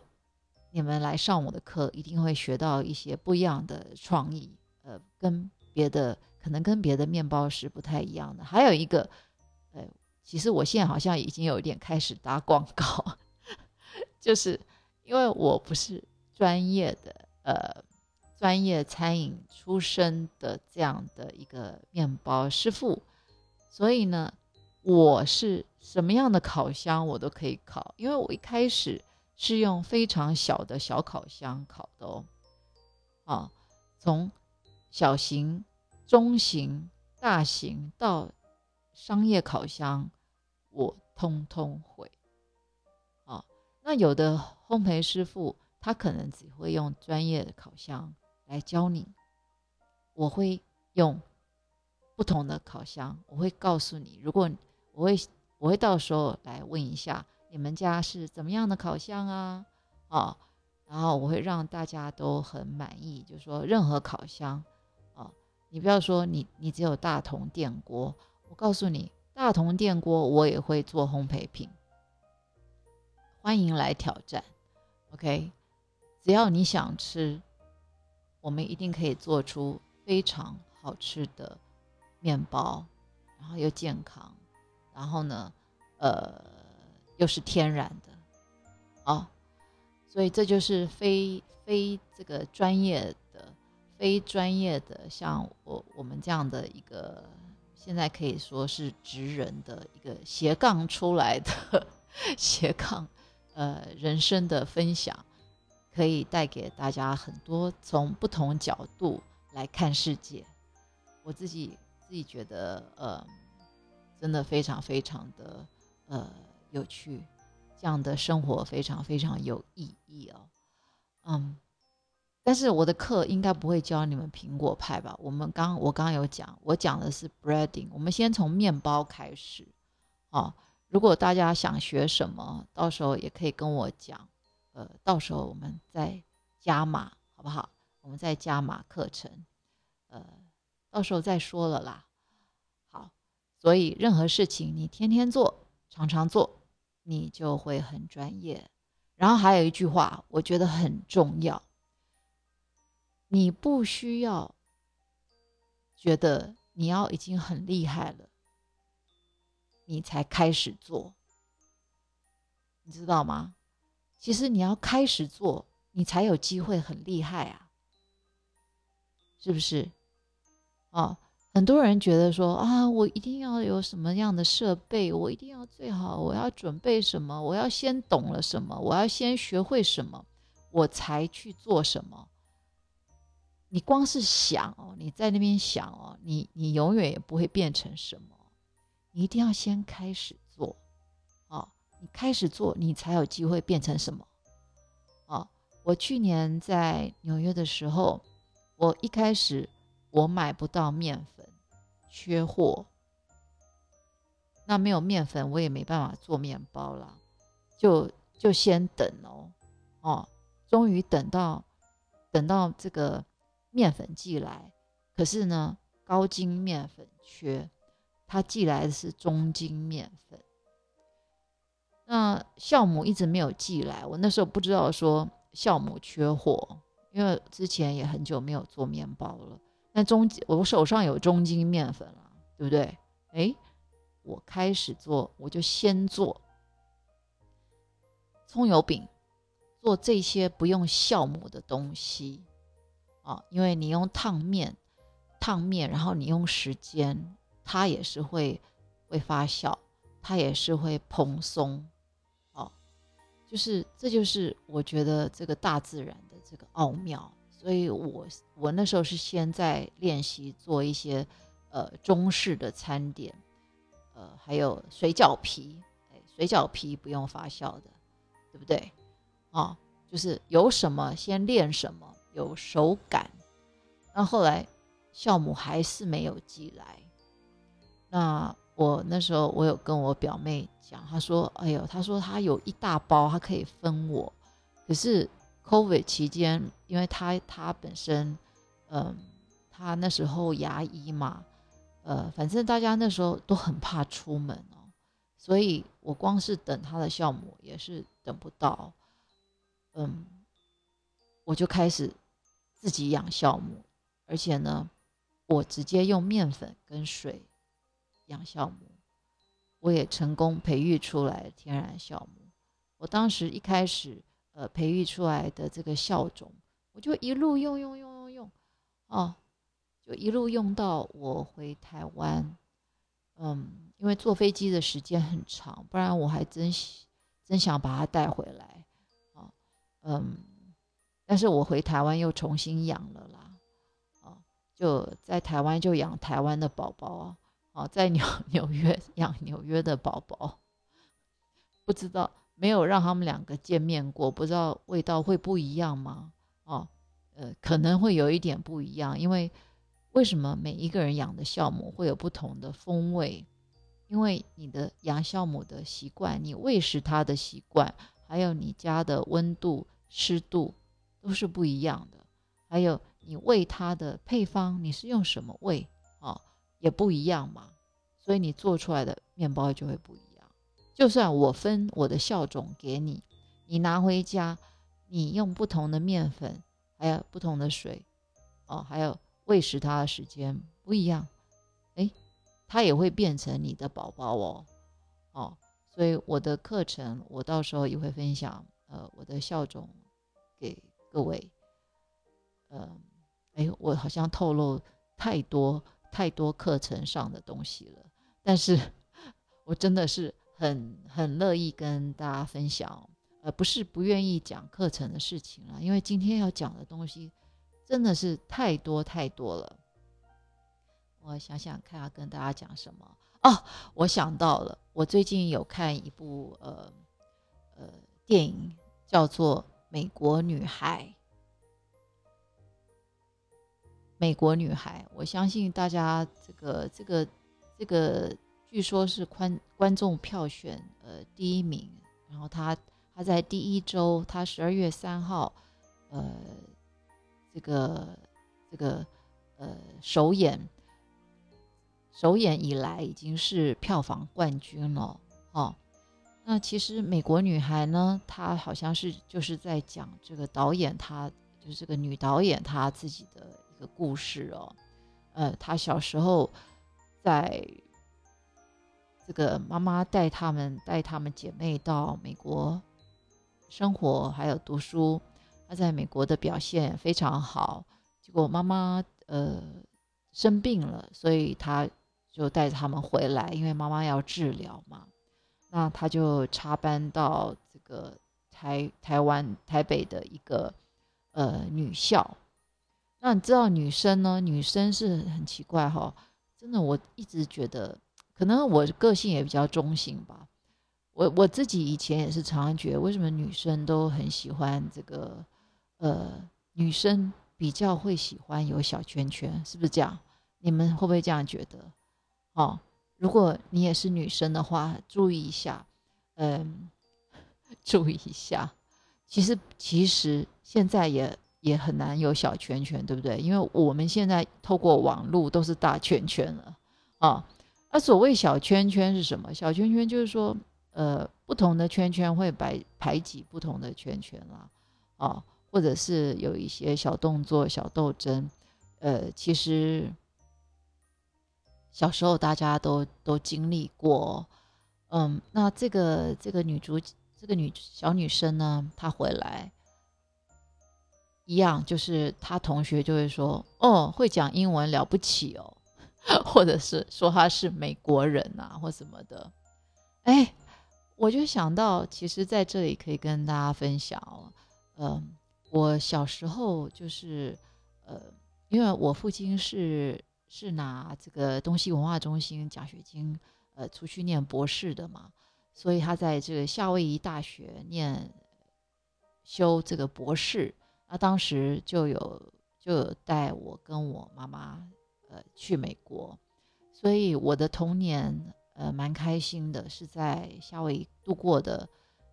你们来上我的课，一定会学到一些不一样的创意，呃，跟别的。可能跟别的面包师不太一样的。还有一个，呃，其实我现在好像已经有点开始打广告，就是因为我不是专业的，呃，专业餐饮出身的这样的一个面包师傅，所以呢，我是什么样的烤箱我都可以烤，因为我一开始是用非常小的小烤箱烤的哦，啊，从小型。中型、大型到商业烤箱，我通通会。啊，那有的烘焙师傅他可能只会用专业的烤箱来教你，我会用不同的烤箱，我会告诉你，如果我会我会到时候来问一下你们家是怎么样的烤箱啊，啊，然后我会让大家都很满意，就说任何烤箱。你不要说你你只有大同电锅，我告诉你，大同电锅我也会做烘焙品，欢迎来挑战，OK，只要你想吃，我们一定可以做出非常好吃的面包，然后又健康，然后呢，呃，又是天然的，啊，所以这就是非非这个专业的。非专业的，像我我们这样的一个，现在可以说是职人的一个斜杠出来的 斜杠，呃，人生的分享，可以带给大家很多从不同角度来看世界。我自己自己觉得，呃，真的非常非常的呃有趣，这样的生活非常非常有意义哦，嗯。但是我的课应该不会教你们苹果派吧？我们刚我刚刚有讲，我讲的是 breading。我们先从面包开始，哦。如果大家想学什么，到时候也可以跟我讲，呃，到时候我们再加码，好不好？我们再加码课程，呃，到时候再说了啦。好，所以任何事情你天天做，常常做，你就会很专业。然后还有一句话，我觉得很重要。你不需要觉得你要已经很厉害了，你才开始做，你知道吗？其实你要开始做，你才有机会很厉害啊，是不是？哦，很多人觉得说啊，我一定要有什么样的设备，我一定要最好，我要准备什么，我要先懂了什么，我要先学会什么，我才去做什么。你光是想哦，你在那边想哦，你你永远也不会变成什么。你一定要先开始，你开始做，你才有机会变成什么，哦，我去年在纽约的时候，我一开始我买不到面粉，缺货，那没有面粉，我也没办法做面包了，就就先等哦，哦，终于等到等到这个面粉寄来，可是呢，高筋面粉缺。他寄来的是中筋面粉，那酵母一直没有寄来。我那时候不知道说酵母缺货，因为之前也很久没有做面包了。那中我手上有中筋面粉了，对不对？哎，我开始做，我就先做葱油饼，做这些不用酵母的东西啊，因为你用烫面，烫面，然后你用时间。它也是会会发酵，它也是会蓬松，就是这就是我觉得这个大自然的这个奥妙。所以我我那时候是先在练习做一些呃中式的餐点，呃，还有水饺皮，哎，水饺皮不用发酵的，对不对？啊，就是有什么先练什么，有手感。那后来酵母还是没有寄来。那我那时候我有跟我表妹讲，她说：“哎呦，她说她有一大包，她可以分我。可是 COVID 期间，因为她她本身，嗯，她那时候牙医嘛，呃，反正大家那时候都很怕出门哦，所以我光是等她的酵母也是等不到，嗯，我就开始自己养酵母，而且呢，我直接用面粉跟水。”养酵母，我也成功培育出来天然酵母。我当时一开始，呃，培育出来的这个酵种，我就一路用用用用用，哦，就一路用到我回台湾。嗯，因为坐飞机的时间很长，不然我还真真想把它带回来。啊，嗯，但是我回台湾又重新养了啦，啊，就在台湾就养台湾的宝宝啊。哦，在纽 纽约养纽约的宝宝，不知道没有让他们两个见面过，不知道味道会不一样吗？哦，呃，可能会有一点不一样，因为为什么每一个人养的酵母会有不同的风味？因为你的养酵母的习惯，你喂食它的习惯，还有你家的温度、湿度都是不一样的，还有你喂它的配方，你是用什么喂？也不一样嘛，所以你做出来的面包就会不一样。就算我分我的酵种给你，你拿回家，你用不同的面粉，还有不同的水，哦，还有喂食它的时间不一样，哎，它也会变成你的宝宝哦，哦，所以我的课程我到时候也会分享，呃，我的酵种给各位。嗯，哎，我好像透露太多。太多课程上的东西了，但是 我真的是很很乐意跟大家分享，呃，不是不愿意讲课程的事情了，因为今天要讲的东西真的是太多太多了。我想想看要跟大家讲什么哦，我想到了，我最近有看一部呃呃电影，叫做《美国女孩》。美国女孩，我相信大家这个这个这个，据说是观观众票选呃第一名。然后她她在第一周，她十二月三号，呃，这个这个呃首演首演以来已经是票房冠军了哦。那其实美国女孩呢，她好像是就是在讲这个导演，她就是这个女导演她自己的。的故事哦，呃，他小时候在这个妈妈带他们带他们姐妹到美国生活还有读书，他在美国的表现非常好。结果妈妈呃生病了，所以他就带着他们回来，因为妈妈要治疗嘛。那他就插班到这个台台湾台北的一个呃女校。那你知道女生呢？女生是很奇怪哈，真的，我一直觉得，可能我个性也比较中性吧。我我自己以前也是常常觉得，为什么女生都很喜欢这个？呃，女生比较会喜欢有小圈圈，是不是这样？你们会不会这样觉得？哦，如果你也是女生的话，注意一下，嗯，注意一下。其实其实现在也也很难有小圈圈，对不对？因为我们现在透过网络都是大圈圈了啊。那所谓小圈圈是什么？小圈圈就是说。呃，不同的圈圈会排排挤不同的圈圈啦，啊，或者是有一些小动作、小斗争。呃，其实小时候大家都都经历过。嗯，那这个这个女主这个女小女生呢，她回来一样，就是他同学就会说：“哦，会讲英文了不起哦，或者是说他是美国人啊，或什么的。”哎。我就想到，其实在这里可以跟大家分享，嗯，我小时候就是，呃，因为我父亲是是拿这个东西文化中心奖学金，呃，出去念博士的嘛，所以他在这个夏威夷大学念修这个博士，那当时就有就有带我跟我妈妈，呃，去美国，所以我的童年。呃，蛮开心的，是在夏威夷度过的。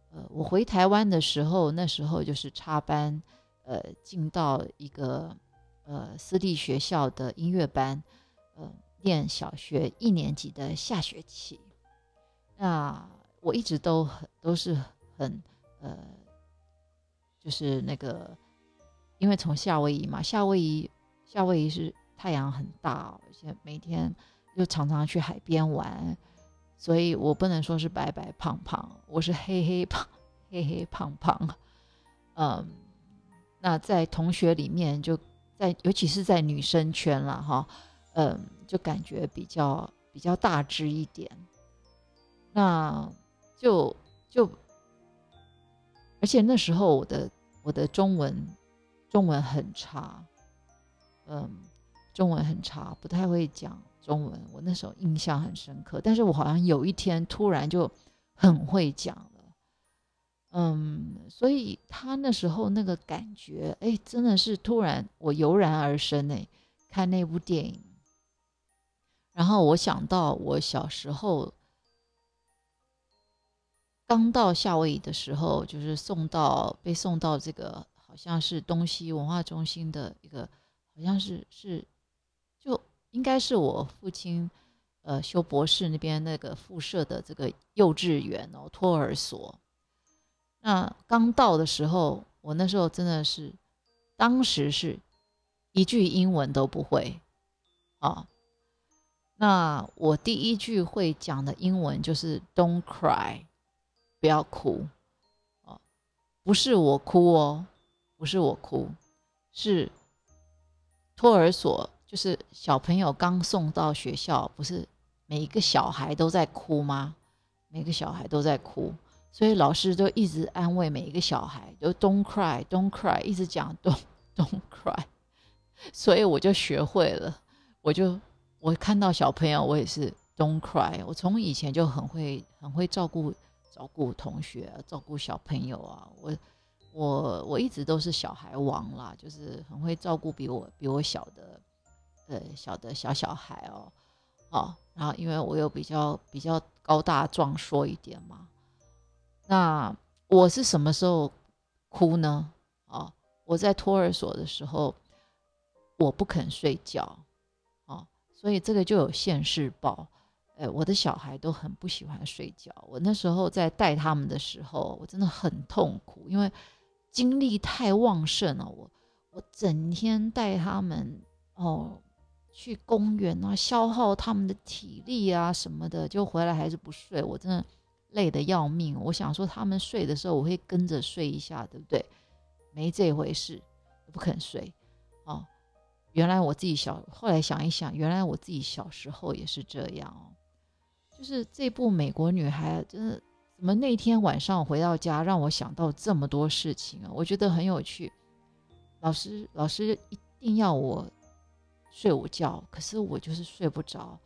呃，我回台湾的时候，那时候就是插班，呃，进到一个呃私立学校的音乐班，呃，念小学一年级的下学期。那我一直都很都是很呃，就是那个，因为从夏威夷嘛，夏威夷夏威夷是太阳很大，而且每天就常常去海边玩。所以我不能说是白白胖胖，我是黑黑胖黑黑胖胖，嗯，那在同学里面，就在尤其是在女生圈了哈，嗯，就感觉比较比较大只一点，那就就，而且那时候我的我的中文中文很差，嗯，中文很差，不太会讲。中文，我那时候印象很深刻，但是我好像有一天突然就很会讲了，嗯，所以他那时候那个感觉，哎，真的是突然我油然而生哎，看那部电影，然后我想到我小时候刚到夏威夷的时候，就是送到被送到这个好像是东西文化中心的一个，好像是是就。应该是我父亲，呃，修博士那边那个附设的这个幼稚园哦，托儿所。那刚到的时候，我那时候真的是，当时是一句英文都不会啊。那我第一句会讲的英文就是 “Don't cry”，不要哭哦，不是我哭哦，不是我哭，是托儿所。就是小朋友刚送到学校，不是每一个小孩都在哭吗？每个小孩都在哭，所以老师就一直安慰每一个小孩，就 "Don't cry, don't cry"，一直讲 "Don't don't cry"，所以我就学会了。我就我看到小朋友，我也是 "Don't cry"。我从以前就很会很会照顾照顾同学，照顾小朋友啊。我我我一直都是小孩王啦，就是很会照顾比我比我小的。呃，小的小小孩哦，哦，然后因为我又比较比较高大壮硕一点嘛，那我是什么时候哭呢？哦，我在托儿所的时候，我不肯睡觉，哦，所以这个就有现世报。呃，我的小孩都很不喜欢睡觉，我那时候在带他们的时候，我真的很痛苦，因为精力太旺盛了，我我整天带他们哦。去公园啊，消耗他们的体力啊什么的，就回来还是不睡，我真的累得要命。我想说他们睡的时候，我会跟着睡一下，对不对？没这回事，不肯睡。哦，原来我自己小，后来想一想，原来我自己小时候也是这样哦。就是这部《美国女孩》，真的怎么那天晚上回到家，让我想到这么多事情啊？我觉得很有趣。老师，老师一定要我睡午觉，可是我就是睡不着。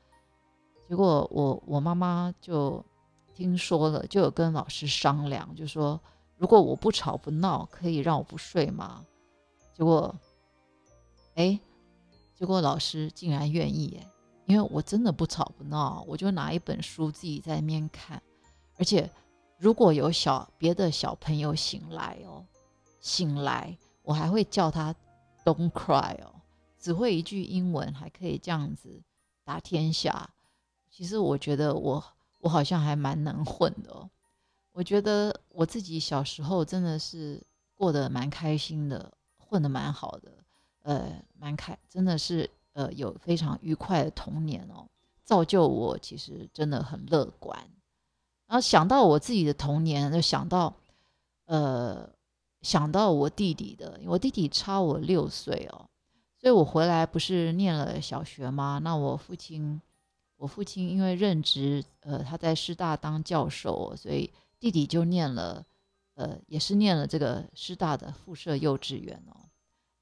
结果我我妈妈就听说了，就有跟老师商量，就说如果我不吵不闹，可以让我不睡吗？结果，哎，结果老师竟然愿意哎，因为我真的不吵不闹，我就拿一本书自己在那边看，而且如果有小别的小朋友醒来哦，醒来我还会叫他 Don't cry 哦，只会一句英文还可以这样子打天下。其实我觉得我我好像还蛮能混的哦，我觉得我自己小时候真的是过得蛮开心的，混得蛮好的，呃，蛮开，真的是呃有非常愉快的童年哦，造就我其实真的很乐观。然后想到我自己的童年，就想到呃想到我弟弟的，我弟弟差我六岁哦，所以我回来不是念了小学吗？那我父亲。我父亲因为任职，呃，他在师大当教授，所以弟弟就念了，呃，也是念了这个师大的附设幼稚园哦。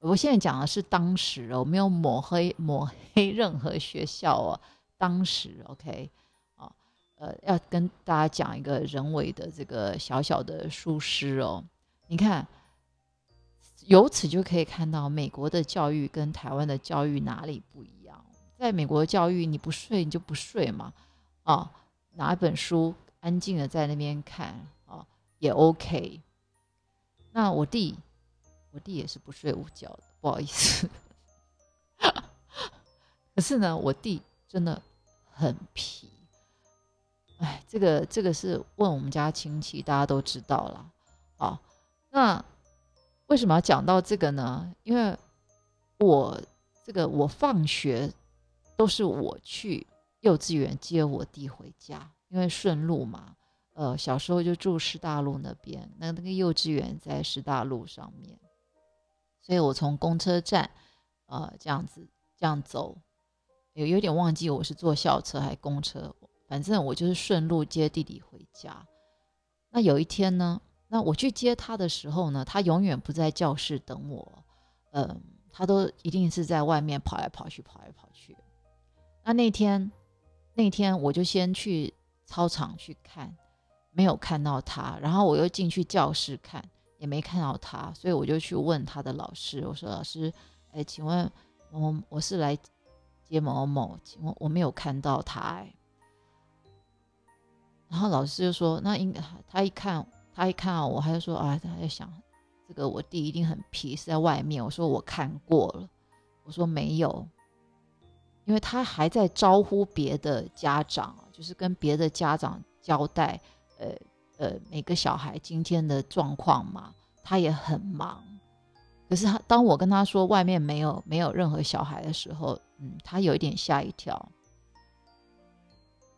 我现在讲的是当时哦，没有抹黑抹黑任何学校哦。当时，OK，呃，要跟大家讲一个人为的这个小小的疏失哦。你看，由此就可以看到美国的教育跟台湾的教育哪里不一样。在美国教育，你不睡你就不睡嘛，啊，拿一本书安静的在那边看啊，也 OK。那我弟，我弟也是不睡午觉的，不好意思。可是呢，我弟真的很皮。哎，这个这个是问我们家亲戚，大家都知道了。啊，那为什么要讲到这个呢？因为我这个我放学。都是我去幼稚园接我弟回家，因为顺路嘛。呃，小时候就住师大路那边，那那个幼稚园在师大路上面，所以我从公车站，呃，这样子这样走，有有点忘记我是坐校车还是公车，反正我就是顺路接弟弟回家。那有一天呢，那我去接他的时候呢，他永远不在教室等我，嗯，他都一定是在外面跑来跑去，跑来跑去。那那天，那天我就先去操场去看，没有看到他，然后我又进去教室看，也没看到他，所以我就去问他的老师，我说：“老师，哎，请问我我是来接某某，请问我没有看到他。”哎，然后老师就说：“那应该他一看，他一看到我，他就说啊，他在想这个我弟一定很皮，是在外面。”我说：“我看过了。”我说：“没有。”因为他还在招呼别的家长，就是跟别的家长交代，呃呃，每个小孩今天的状况嘛，他也很忙。可是他当我跟他说外面没有没有任何小孩的时候，嗯，他有一点吓一跳，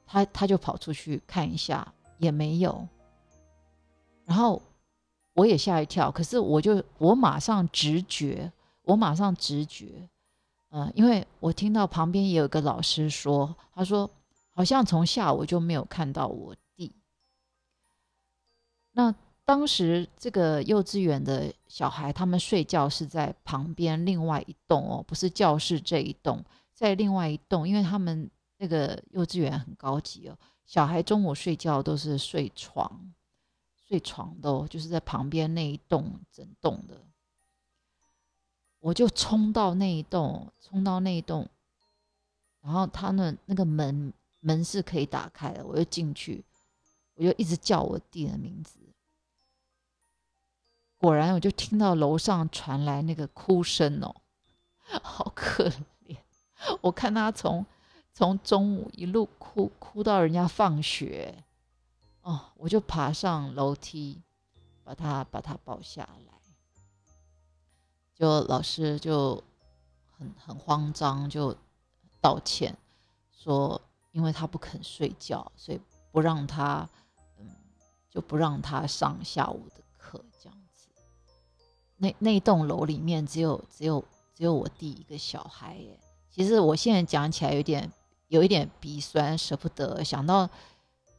他他就跑出去看一下，也没有。然后我也吓一跳，可是我就我马上直觉，我马上直觉。嗯，因为我听到旁边也有个老师说，他说好像从下午就没有看到我弟。那当时这个幼稚园的小孩，他们睡觉是在旁边另外一栋哦，不是教室这一栋，在另外一栋，因为他们那个幼稚园很高级哦，小孩中午睡觉都是睡床，睡床的哦，就是在旁边那一栋整栋的。我就冲到那一栋，冲到那一栋，然后他那那个门门是可以打开的，我就进去，我就一直叫我弟的名字。果然，我就听到楼上传来那个哭声哦，好可怜！我看他从从中午一路哭哭到人家放学，哦，我就爬上楼梯，把他把他抱下来。就老师就很很慌张，就道歉说，因为他不肯睡觉，所以不让他嗯就不让他上下午的课，这样子。那那栋楼里面只有只有只有我弟一个小孩耶。其实我现在讲起来有点有一点鼻酸，舍不得。想到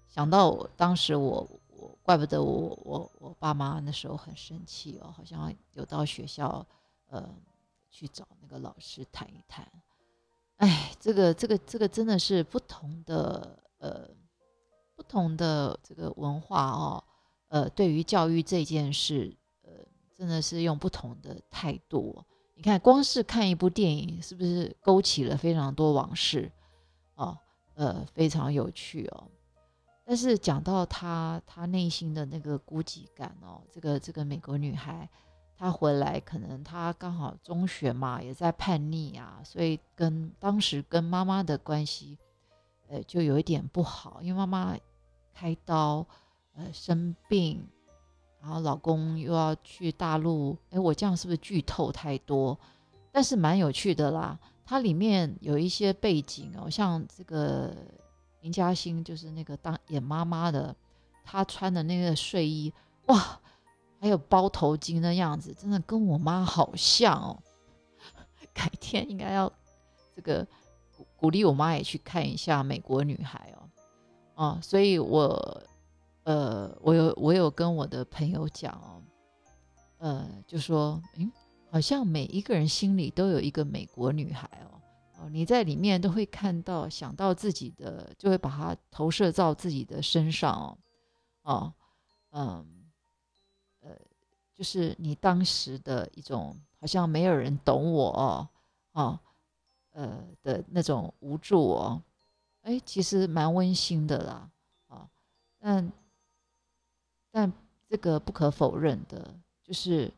想到当时我我怪不得我我我爸妈那时候很生气哦，好像有到学校呃去找那个老师谈一谈。哎，这个这个这个真的是不同的呃。不同的这个文化哦，呃，对于教育这件事，呃，真的是用不同的态度。你看，光是看一部电影，是不是勾起了非常多往事？哦，呃，非常有趣哦。但是讲到她，她内心的那个孤寂感哦，这个这个美国女孩，她回来可能她刚好中学嘛，也在叛逆啊，所以跟当时跟妈妈的关系。呃，就有一点不好，因为妈妈开刀，呃，生病，然后老公又要去大陆。哎，我这样是不是剧透太多？但是蛮有趣的啦，它里面有一些背景哦，像这个林嘉欣，就是那个当演妈妈的，她穿的那个睡衣，哇，还有包头巾的样子，真的跟我妈好像哦。改天应该要这个。鼓励我妈也去看一下《美国女孩》哦，哦，所以我，呃，我有我有跟我的朋友讲哦，呃，就说，嗯，好像每一个人心里都有一个美国女孩哦，哦，你在里面都会看到，想到自己的，就会把它投射到自己的身上哦，哦，嗯，呃，就是你当时的一种，好像没有人懂我哦，哦。呃的那种无助哦，哎，其实蛮温馨的啦，啊，但但这个不可否认的，就是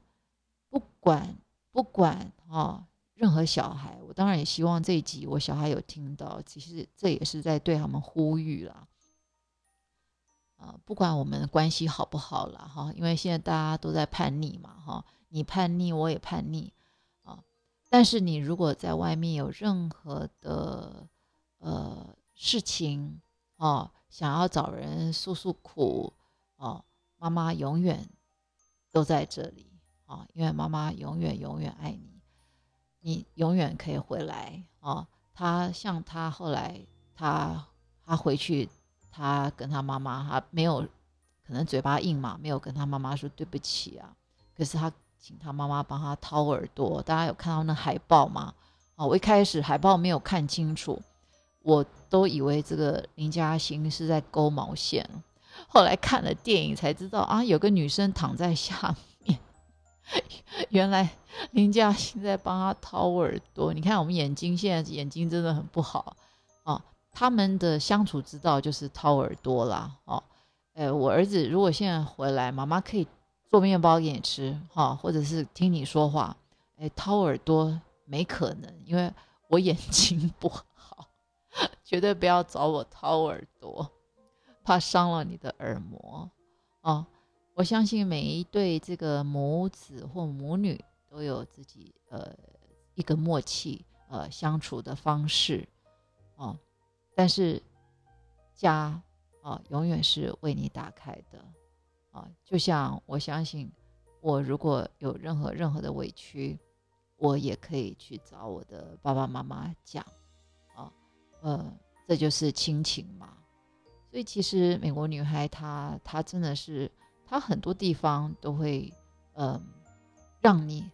不管不管啊，任何小孩，我当然也希望这一集我小孩有听到，其实这也是在对他们呼吁啦，啊，不管我们关系好不好啦，哈，因为现在大家都在叛逆嘛，哈，你叛逆，我也叛逆啊。但是你如果在外面有任何的呃事情哦，想要找人诉诉苦哦，妈妈永远都在这里啊，因为妈妈永远永远爱你，你永远可以回来哦。他像他后来他他回去，他跟他妈妈他没有可能嘴巴硬嘛，没有跟他妈妈说对不起啊，可是他。请他妈妈帮他掏耳朵，大家有看到那海报吗？啊，我一开始海报没有看清楚，我都以为这个林嘉欣是在勾毛线，后来看了电影才知道啊，有个女生躺在下面，原来林嘉欣在帮他掏耳朵。你看我们眼睛现在眼睛真的很不好啊，他们的相处之道就是掏耳朵啦。哦，呃，我儿子如果现在回来，妈妈可以。做面包给你吃，哈，或者是听你说话，哎，掏耳朵没可能，因为我眼睛不好，绝对不要找我掏耳朵，怕伤了你的耳膜，哦，我相信每一对这个母子或母女都有自己呃一个默契呃相处的方式，哦，但是家啊永远是为你打开的。啊，就像我相信，我如果有任何任何的委屈，我也可以去找我的爸爸妈妈讲，啊，呃，这就是亲情嘛。所以其实美国女孩她她真的是，它很多地方都会，嗯，让你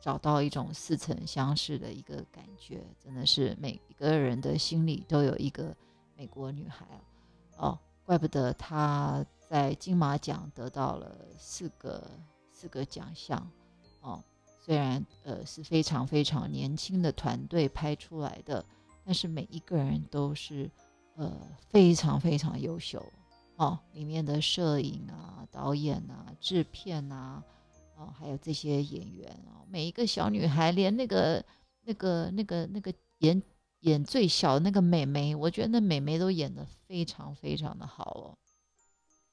找到一种似曾相识的一个感觉，真的是每一个人的心里都有一个美国女孩哦，怪不得她。在金马奖得到了四个四个奖项，哦，虽然呃是非常非常年轻的团队拍出来的，但是每一个人都是呃非常非常优秀哦，里面的摄影啊、导演啊、制片啊，哦，还有这些演员啊，每一个小女孩，连那个那个那个那个演演最小的那个美眉，我觉得那美眉都演得非常非常的好哦。